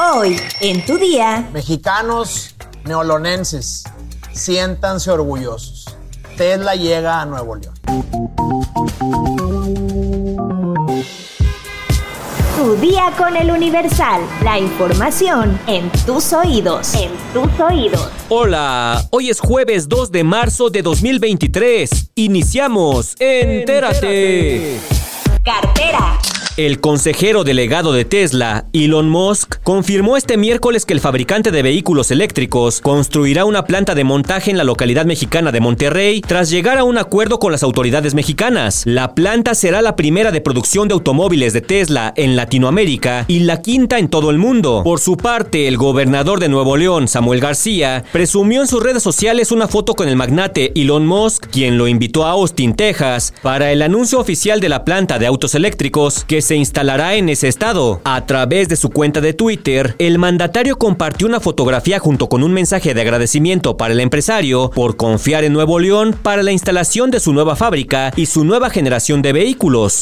Hoy, en tu día. Mexicanos neolonenses, siéntanse orgullosos. Tesla llega a Nuevo León. Tu día con el Universal. La información en tus oídos. En tus oídos. Hola, hoy es jueves 2 de marzo de 2023. Iniciamos. Entérate. Cartera. El consejero delegado de Tesla, Elon Musk, confirmó este miércoles que el fabricante de vehículos eléctricos construirá una planta de montaje en la localidad mexicana de Monterrey tras llegar a un acuerdo con las autoridades mexicanas. La planta será la primera de producción de automóviles de Tesla en Latinoamérica y la quinta en todo el mundo. Por su parte, el gobernador de Nuevo León, Samuel García, presumió en sus redes sociales una foto con el magnate Elon Musk, quien lo invitó a Austin, Texas, para el anuncio oficial de la planta de autos eléctricos que se instalará en ese estado. A través de su cuenta de Twitter, el mandatario compartió una fotografía junto con un mensaje de agradecimiento para el empresario por confiar en Nuevo León para la instalación de su nueva fábrica y su nueva generación de vehículos.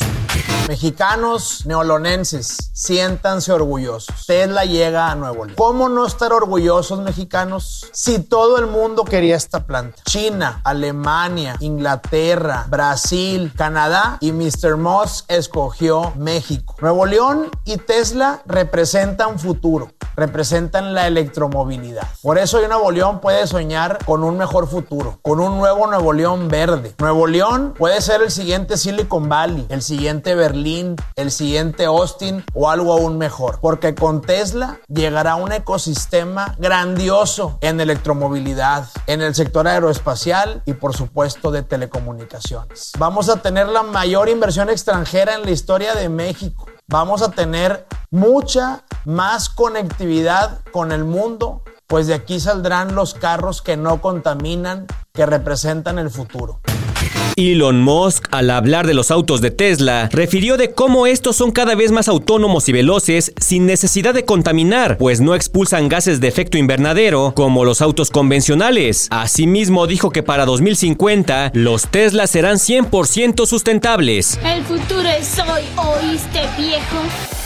Mexicanos neolonenses, siéntanse orgullosos. Tesla llega a Nuevo León. ¿Cómo no estar orgullosos mexicanos si todo el mundo quería esta planta? China, Alemania, Inglaterra, Brasil, Canadá y Mr. Moss escogió México. Nuevo León y Tesla representan futuro, representan la electromovilidad. Por eso hoy Nuevo León puede soñar con un mejor futuro, con un nuevo Nuevo León verde. Nuevo León puede ser el siguiente Silicon Valley, el siguiente Berlín el siguiente Austin o algo aún mejor. Porque con Tesla llegará un ecosistema grandioso en electromovilidad, en el sector aeroespacial y por supuesto de telecomunicaciones. Vamos a tener la mayor inversión extranjera en la historia de México. Vamos a tener mucha más conectividad con el mundo, pues de aquí saldrán los carros que no contaminan, que representan el futuro. Elon Musk, al hablar de los autos de Tesla, refirió de cómo estos son cada vez más autónomos y veloces sin necesidad de contaminar, pues no expulsan gases de efecto invernadero como los autos convencionales. Asimismo, dijo que para 2050 los Tesla serán 100% sustentables. El futuro es hoy, ¿oíste viejo?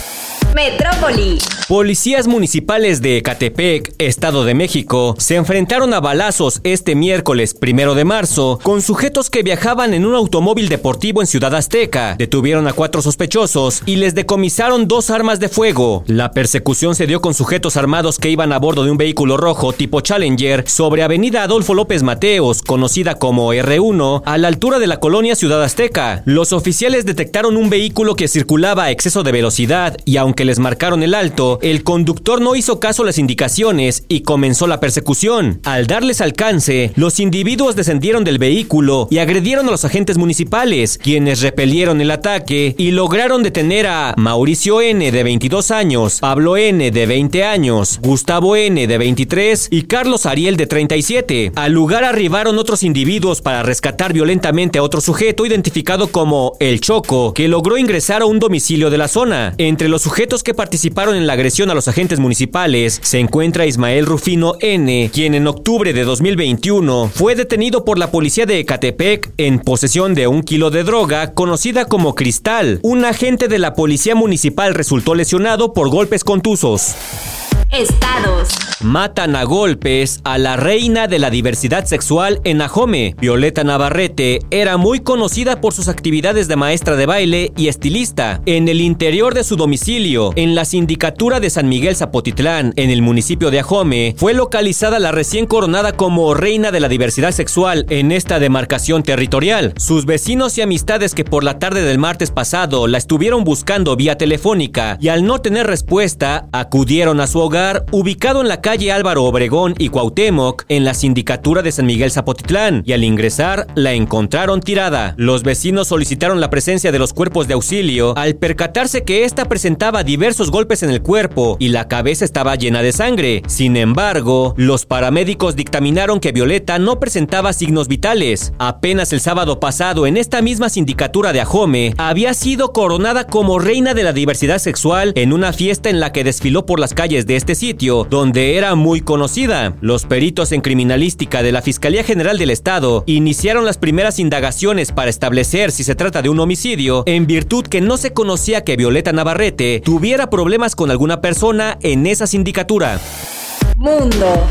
Metrópoli. Policías municipales de Ecatepec, Estado de México, se enfrentaron a balazos este miércoles primero de marzo con sujetos que viajaban en un automóvil deportivo en Ciudad Azteca. Detuvieron a cuatro sospechosos y les decomisaron dos armas de fuego. La persecución se dio con sujetos armados que iban a bordo de un vehículo rojo tipo Challenger sobre Avenida Adolfo López Mateos, conocida como R1, a la altura de la colonia Ciudad Azteca. Los oficiales detectaron un vehículo que circulaba a exceso de velocidad y aunque les marcaron el alto, el conductor no hizo caso a las indicaciones y comenzó la persecución. Al darles alcance, los individuos descendieron del vehículo y agredieron a los agentes municipales, quienes repelieron el ataque y lograron detener a Mauricio N de 22 años, Pablo N de 20 años, Gustavo N de 23 y Carlos Ariel de 37. Al lugar arribaron otros individuos para rescatar violentamente a otro sujeto identificado como El Choco, que logró ingresar a un domicilio de la zona. Entre los sujetos que participaron en la agresión a los agentes municipales se encuentra Ismael Rufino N., quien en octubre de 2021 fue detenido por la policía de Ecatepec en posesión de un kilo de droga conocida como cristal. Un agente de la policía municipal resultó lesionado por golpes contusos. Estados. Matan a golpes a la reina de la diversidad sexual en Ajome. Violeta Navarrete era muy conocida por sus actividades de maestra de baile y estilista. En el interior de su domicilio, en la sindicatura de San Miguel Zapotitlán, en el municipio de Ajome, fue localizada la recién coronada como reina de la diversidad sexual en esta demarcación territorial. Sus vecinos y amistades que por la tarde del martes pasado la estuvieron buscando vía telefónica y al no tener respuesta, acudieron a su hogar ubicado en la calle Álvaro Obregón y Cuauhtémoc, en la sindicatura de San Miguel Zapotitlán, y al ingresar la encontraron tirada. Los vecinos solicitaron la presencia de los cuerpos de auxilio al percatarse que ésta presentaba diversos golpes en el cuerpo y la cabeza estaba llena de sangre. Sin embargo, los paramédicos dictaminaron que Violeta no presentaba signos vitales. Apenas el sábado pasado, en esta misma sindicatura de Ajome, había sido coronada como reina de la diversidad sexual en una fiesta en la que desfiló por las calles de este sitio, donde era muy conocida. Los peritos en criminalística de la Fiscalía General del Estado iniciaron las primeras indagaciones para establecer si se trata de un homicidio, en virtud que no se conocía que Violeta Navarrete tuviera problemas con alguna persona en esa sindicatura. Mundo.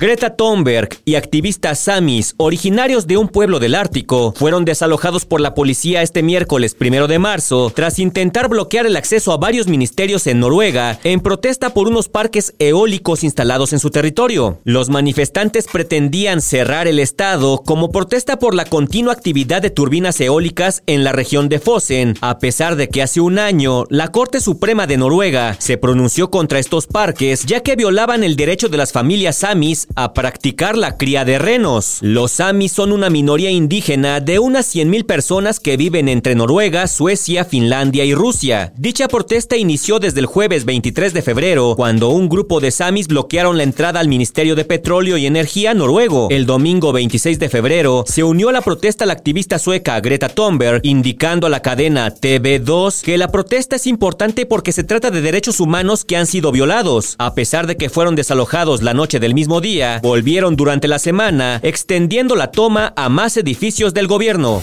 Greta Thunberg y activistas samis, originarios de un pueblo del Ártico, fueron desalojados por la policía este miércoles primero de marzo tras intentar bloquear el acceso a varios ministerios en Noruega en protesta por unos parques eólicos instalados en su territorio. Los manifestantes pretendían cerrar el estado como protesta por la continua actividad de turbinas eólicas en la región de Fosen, a pesar de que hace un año la Corte Suprema de Noruega se pronunció contra estos parques ya que violaban el derecho de las familias samis a practicar la cría de renos. Los samis son una minoría indígena de unas 100.000 personas que viven entre Noruega, Suecia, Finlandia y Rusia. Dicha protesta inició desde el jueves 23 de febrero, cuando un grupo de samis bloquearon la entrada al Ministerio de Petróleo y Energía noruego. El domingo 26 de febrero se unió a la protesta la activista sueca Greta Thunberg, indicando a la cadena TV2 que la protesta es importante porque se trata de derechos humanos que han sido violados, a pesar de que fueron desalojados la noche del mismo día volvieron durante la semana, extendiendo la toma a más edificios del gobierno.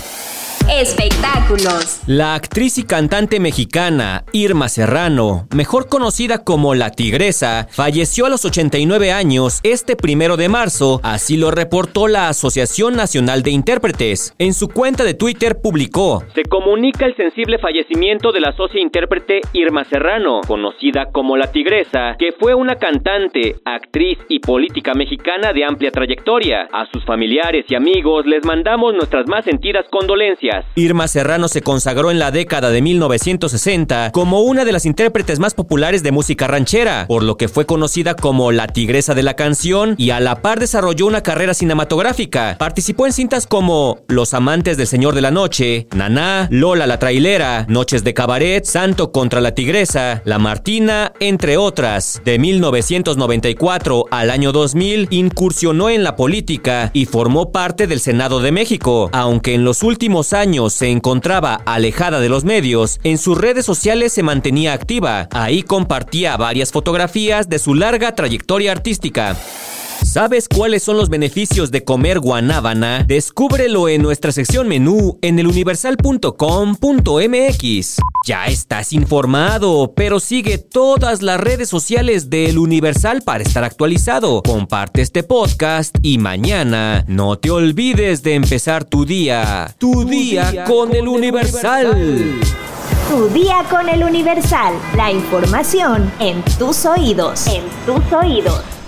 Espectáculos. La actriz y cantante mexicana Irma Serrano, mejor conocida como La Tigresa, falleció a los 89 años este primero de marzo, así lo reportó la Asociación Nacional de Intérpretes. En su cuenta de Twitter publicó: Se comunica el sensible fallecimiento de la socia intérprete Irma Serrano, conocida como La Tigresa, que fue una cantante, actriz y política mexicana de amplia trayectoria. A sus familiares y amigos les mandamos nuestras más sentidas condolencias. Irma Serrano se consagró en la década de 1960 como una de las intérpretes más populares de música ranchera, por lo que fue conocida como la tigresa de la canción y a la par desarrolló una carrera cinematográfica. Participó en cintas como Los amantes del Señor de la Noche, Naná, Lola la trailera, Noches de cabaret, Santo contra la tigresa, La Martina, entre otras. De 1994 al año 2000 incursionó en la política y formó parte del Senado de México, aunque en los últimos años se encontraba alejada de los medios, en sus redes sociales se mantenía activa. Ahí compartía varias fotografías de su larga trayectoria artística. ¿Sabes cuáles son los beneficios de comer guanábana? Descúbrelo en nuestra sección menú en eluniversal.com.mx. Ya estás informado, pero sigue todas las redes sociales de El Universal para estar actualizado. Comparte este podcast y mañana no te olvides de empezar tu día. Tu, día, con, El Universal. Tu día con El Universal. La información en tus oídos. En tus oídos.